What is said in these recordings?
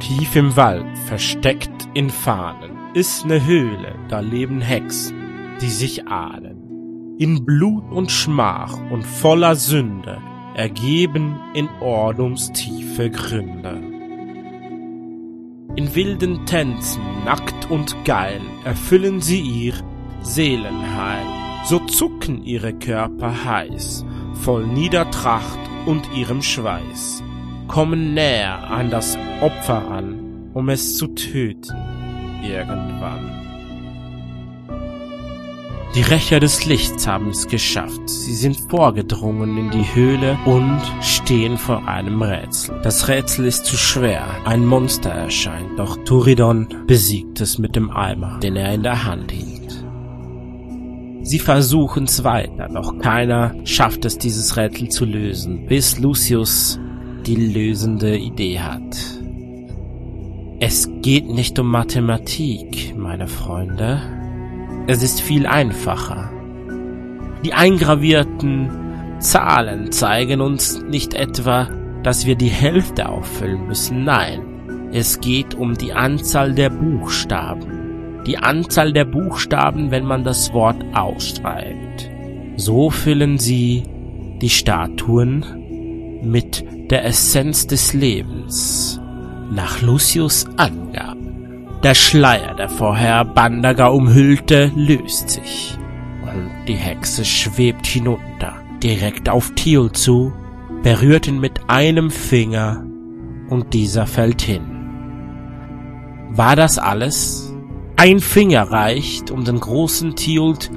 Tief im Wald, versteckt in Fahnen, ist ne Höhle, da leben Hexen, die sich ahnen. In Blut und Schmach und voller Sünde, ergeben in Ordnungs tiefe Gründe. In wilden Tänzen, nackt und geil, erfüllen sie ihr Seelenheil. So zucken ihre Körper heiß, voll Niedertracht und ihrem Schweiß, kommen näher an das Opfer an, um es zu töten, irgendwann. Die Rächer des Lichts haben es geschafft. Sie sind vorgedrungen in die Höhle und stehen vor einem Rätsel. Das Rätsel ist zu schwer. Ein Monster erscheint, doch Turidon besiegt es mit dem Eimer, den er in der Hand hielt. Sie versuchen's weiter, doch keiner schafft es, dieses Rätsel zu lösen, bis Lucius die lösende Idee hat. Es geht nicht um Mathematik, meine Freunde. Es ist viel einfacher. Die eingravierten Zahlen zeigen uns nicht etwa, dass wir die Hälfte auffüllen müssen. Nein, es geht um die Anzahl der Buchstaben. Die Anzahl der Buchstaben, wenn man das Wort ausschreibt. So füllen sie die Statuen mit der Essenz des Lebens. Nach Lucius Angaben. Der Schleier, der vorher Bandaga umhüllte, löst sich. Und die Hexe schwebt hinunter, direkt auf Thiel zu, berührt ihn mit einem Finger und dieser fällt hin. War das alles? Ein Finger reicht, um den großen Thielt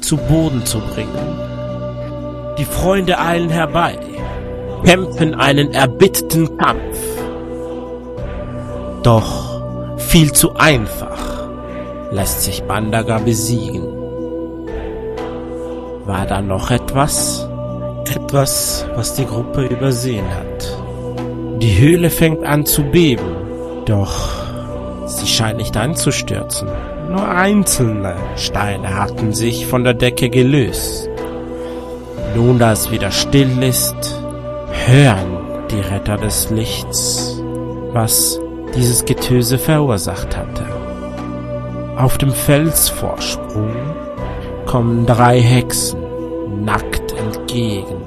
zu Boden zu bringen. Die Freunde eilen herbei, kämpfen einen erbitterten Kampf. Doch viel zu einfach lässt sich Bandaga besiegen. War da noch etwas? Etwas, was die Gruppe übersehen hat. Die Höhle fängt an zu beben, doch sie scheint nicht einzustürzen. Nur einzelne Steine hatten sich von der Decke gelöst. Nun, da es wieder still ist, hören die Retter des Lichts, was dieses Getöse verursacht hatte. Auf dem Felsvorsprung kommen drei Hexen nackt entgegen.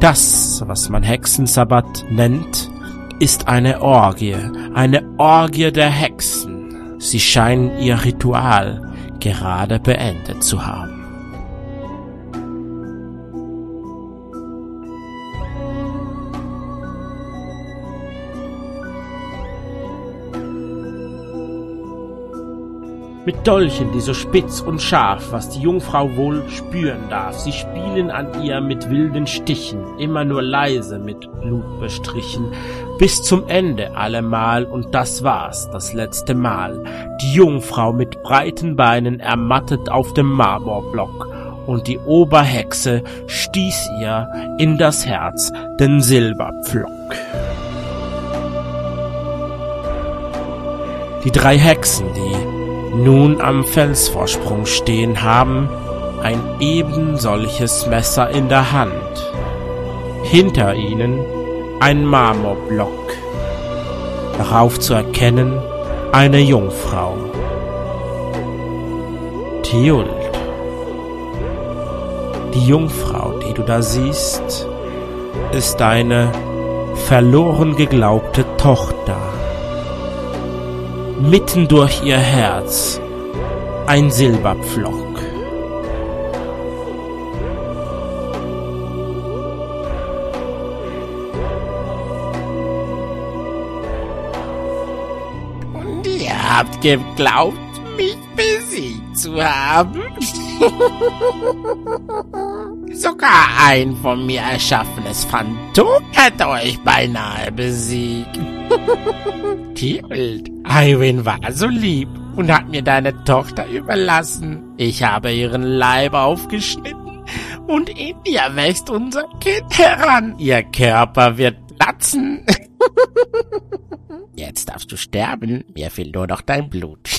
Das, was man Hexensabbat nennt, ist eine Orgie, eine Orgie der Hexen. Sie scheinen ihr Ritual gerade beendet zu haben. Mit Dolchen, die so spitz und scharf, was die Jungfrau wohl spüren darf. Sie spielen an ihr mit wilden Stichen, immer nur leise mit Blut bestrichen, bis zum Ende allemal, und das war's, das letzte Mal. Die Jungfrau mit breiten Beinen ermattet auf dem Marmorblock, und die Oberhexe stieß ihr in das Herz den Silberpflock. Die drei Hexen, die nun am Felsvorsprung stehen, haben ein eben solches Messer in der Hand. Hinter ihnen ein Marmorblock. Darauf zu erkennen eine Jungfrau. Theold. Die Jungfrau, die du da siehst, ist deine verloren geglaubte Tochter mitten durch ihr Herz ein Silberpflock. Und ihr habt geglaubt, mich besiegt zu haben? Sogar ein von mir erschaffenes Phantom hätte euch beinahe besiegt. Tilt, Iwin war so lieb und hat mir deine Tochter überlassen. Ich habe ihren Leib aufgeschnitten und in ihr wächst unser Kind heran. Ihr Körper wird platzen. Jetzt darfst du sterben. Mir fehlt nur noch dein Blut.